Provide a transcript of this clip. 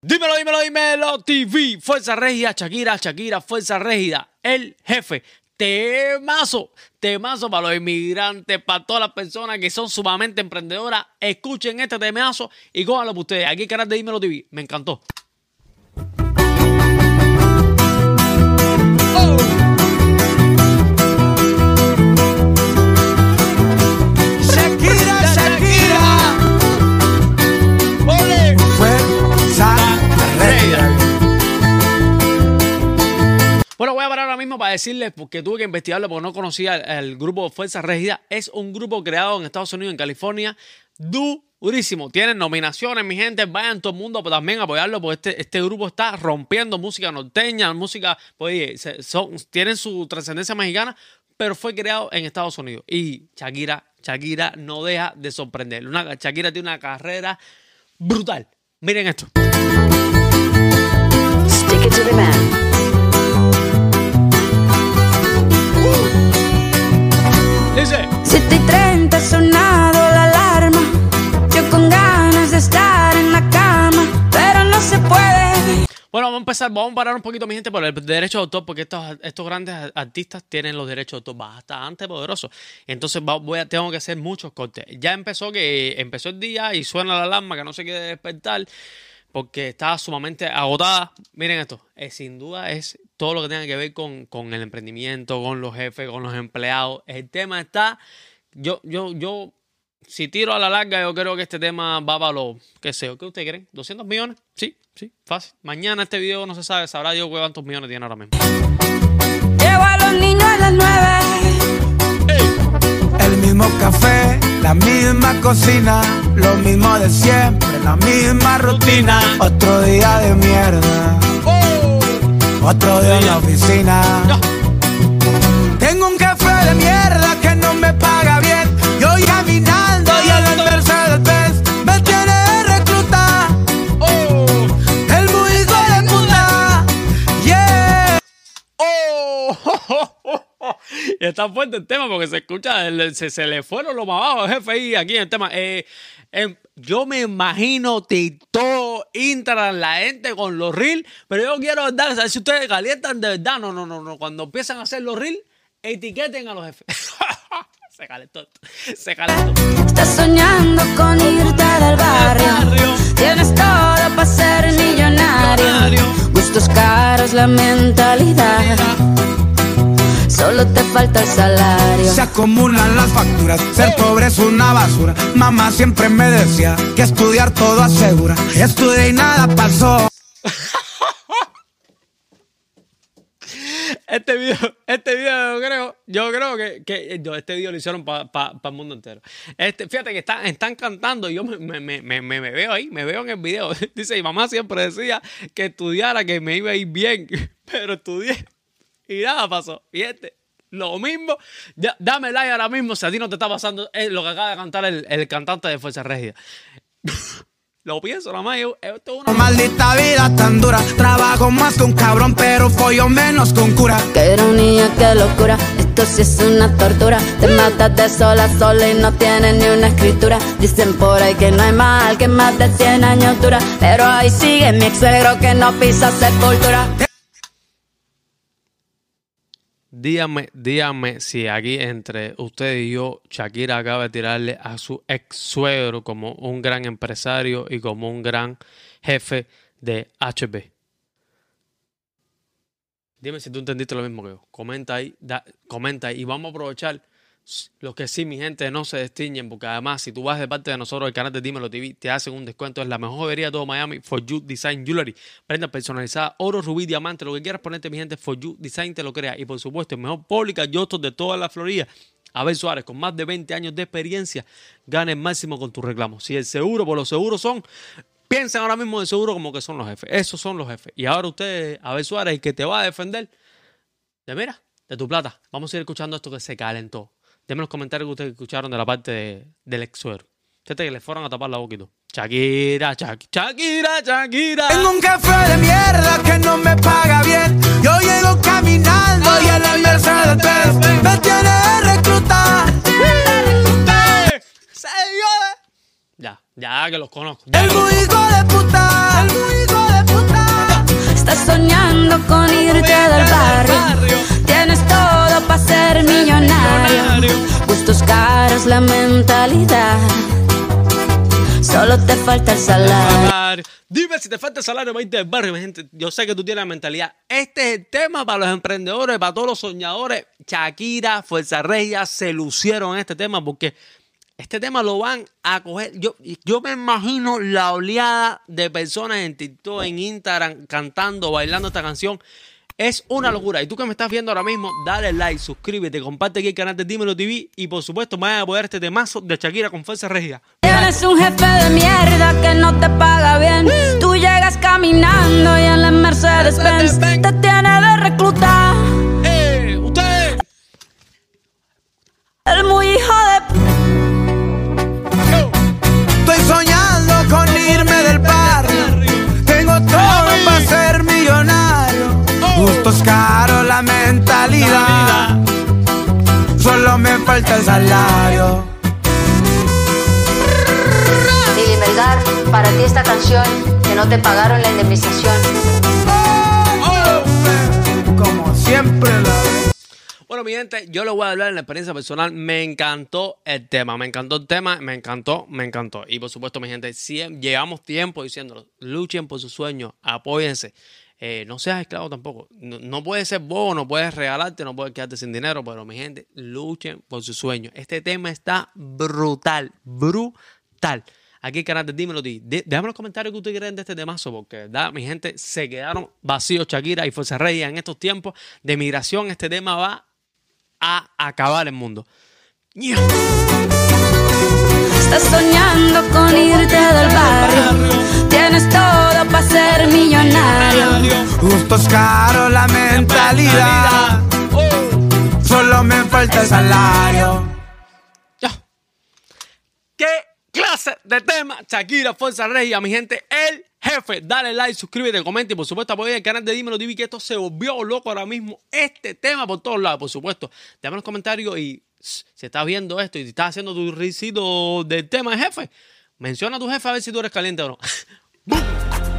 Dímelo, dímelo, dímelo, TV, Fuerza Regia, Shakira, Shakira, Fuerza Régida, el jefe, temazo, temazo para los inmigrantes, para todas las personas que son sumamente emprendedoras. Escuchen este temazo y cójanlo por ustedes. Aquí canal de Dímelo TV, me encantó. Para decirles, porque tuve que investigarlo porque no conocía el, grupo Fuerza Régida. Es un grupo creado en Estados Unidos, en California, durísimo. Tienen nominaciones, mi gente. Vayan todo el mundo pues, también apoyarlo, porque este, este grupo está rompiendo música norteña, música, pues, oye, tienen su trascendencia mexicana, pero fue creado en Estados Unidos. Y Shakira, Shakira no deja de sorprender. Shakira tiene una carrera brutal. Miren esto. Stick it to the man. Dice. 7 y 30 ha sonado la alarma. Yo con ganas de estar en la cama, pero no se puede. Bueno, vamos a empezar, vamos a parar un poquito, mi gente, por el derecho de autor, porque estos, estos grandes artistas tienen los derechos de autor bastante poderosos. Entonces voy a, tengo que hacer muchos cortes. Ya empezó que empezó el día y suena la alarma que no se quiere despertar porque estaba sumamente agotada. Miren esto, eh, sin duda es todo lo que tenga que ver con, con el emprendimiento, con los jefes, con los empleados. El tema está, yo, yo, yo, si tiro a la larga, yo creo que este tema va para los, qué sé yo, ¿qué ustedes creen? ¿200 millones? Sí, sí, fácil. Mañana este video no se sabe, sabrá Dios cuántos millones tiene ahora mismo. Llevo a los niños a las 9. El mismo café, la misma cocina, lo mismo de siempre, la misma rutina. Otro día de mierda, otro día en la oficina. No. Tengo un café de mierda está fuerte el tema porque se escucha, se, se le fueron los mamados jefe ahí aquí en el tema. Eh, yo me imagino TikTok, Instagram, la gente con los reels, pero yo quiero, ¿verdad? saber si ustedes calientan de verdad. No, no, no, no. Cuando empiezan a hacer los reels, etiqueten a los jefes. se calentó. Se calentó. Estás soñando con irte del barrio. Barrio. Tienes todo para ser millonario. Millonario. Gustos caros, la mentalidad. Solo te falta el salario. Se acumulan las facturas, ser pobre es una basura. Mamá siempre me decía que estudiar todo asegura. Estudié y nada pasó. Este video, este video yo creo, yo creo que, que yo, este video lo hicieron para el mundo entero. Este, fíjate que están, están cantando y yo me, me, me, me, me veo ahí, me veo en el video. Dice, mi mamá siempre decía que estudiara, que me iba a ir bien, pero estudié y nada pasó. Y este, lo mismo, ya, dame like ahora mismo si a ti no te está pasando eh, lo que acaba de cantar el, el cantante de Fuerza Regia. lo pienso, nada más, esto es una... Maldita vida tan dura. Trabajo más que un cabrón, pero follo menos con cura. Qué ironía, qué locura. Esto sí es una tortura. Te matas de sola a sola y no tienes ni una escritura. Dicen por ahí que no hay mal, que más de 100 años dura. Pero ahí sigue mi ex suegro que no pisa sepultura. Dígame, dígame si aquí entre usted y yo, Shakira acaba de tirarle a su ex suegro como un gran empresario y como un gran jefe de HB. Dime si tú entendiste lo mismo que yo. Comenta ahí, comenta ahí. Y vamos a aprovechar los que sí, mi gente, no se distinguen, porque además, si tú vas de parte de nosotros, el canal de Dímelo TV, te hacen un descuento. Es la mejor joyería de todo Miami, For You Design Jewelry. Prenda personalizada, oro, rubí, diamante, lo que quieras ponerte, mi gente, For You Design te lo crea. Y por supuesto, el mejor pública, Yostos de toda la Florida. Abel Suárez, con más de 20 años de experiencia, gana el máximo con tus reclamos. Si el seguro, por los seguros son, piensan ahora mismo de seguro como que son los jefes. Esos son los jefes. Y ahora usted, Abel Suárez, el que te va a defender, de mira, de tu plata. Vamos a ir escuchando esto que se calentó. Denme los comentarios que ustedes escucharon de la parte de- del ex suegro. Fíjate que le fueron a tapar la todo. Shakira, Shak- Shakira, Shakira. Tengo un café de mierda que no me paga bien. Yo llego caminando y en el Mercedes Benz me tiene recluta. ¡Eh! ¡Señores! Ya, ya que los conozco. ya El hijo de puta. El muy hijo de soñando con irte del barrio. Millonario. Gustos caros, la mentalidad. Solo te falta el salario. Dime si te falta el salario para irte del barrio, gente. Yo sé que tú tienes la mentalidad. Este es el tema para los emprendedores, para todos los soñadores. Shakira, Fuerza Regia se lucieron en este tema porque este tema lo van a coger. Yo, yo me imagino la oleada de personas en TikTok, en Instagram, cantando, bailando esta canción. Es una locura. Y tú que me estás viendo ahora mismo, dale like, suscríbete, comparte aquí el canal de Dímelo TV y por supuesto me vayan a poder este temazo de Shakira con Fuerza Regia. Tienes un jefe de mierda que no te paga bien. Tú llegas caminando y en la Mercedes Benz te tiene de reclutar. El salario. Lili Melgar, para ti esta canción que no te pagaron la indemnización. Como siempre la. Bueno, mi gente, yo les voy a hablar en la experiencia personal. Me encantó el tema, me encantó el tema, me encantó, me encantó. Y por supuesto, mi gente, siem- llevamos tiempo diciéndolo. Luchen por sus sueños, apóyense. Eh, no seas esclavo tampoco. No, no puedes ser bobo, no puedes regalarte, no puedes quedarte sin dinero, pero mi gente, luchen por sus sueños. Este tema está brutal, brutal. Aquí canal de Dímelo. De- Déjame en los comentarios que ustedes creen de este temazo, porque ¿verdad? mi gente se quedaron vacíos Shakira y Fuerza Reyes en estos tiempos de migración. Este tema va a acabar el mundo. Estás soñando con irte del barrio. Tienes todo para ser millonario. Gustos caros, la mentalidad. Solo me falta el salario. Ya. ¿Qué clase de tema? Shakira, Fuerza Regia, mi gente, el jefe. Dale like, suscríbete, comenta y por supuesto apoya el canal de Dímelo TV que esto se volvió loco ahora mismo. Este tema por todos lados, por supuesto. Déjame en los comentarios y si estás viendo esto y te estás haciendo tu risito del tema, jefe, menciona a tu jefe a ver si tú eres caliente o no. ¡Bum!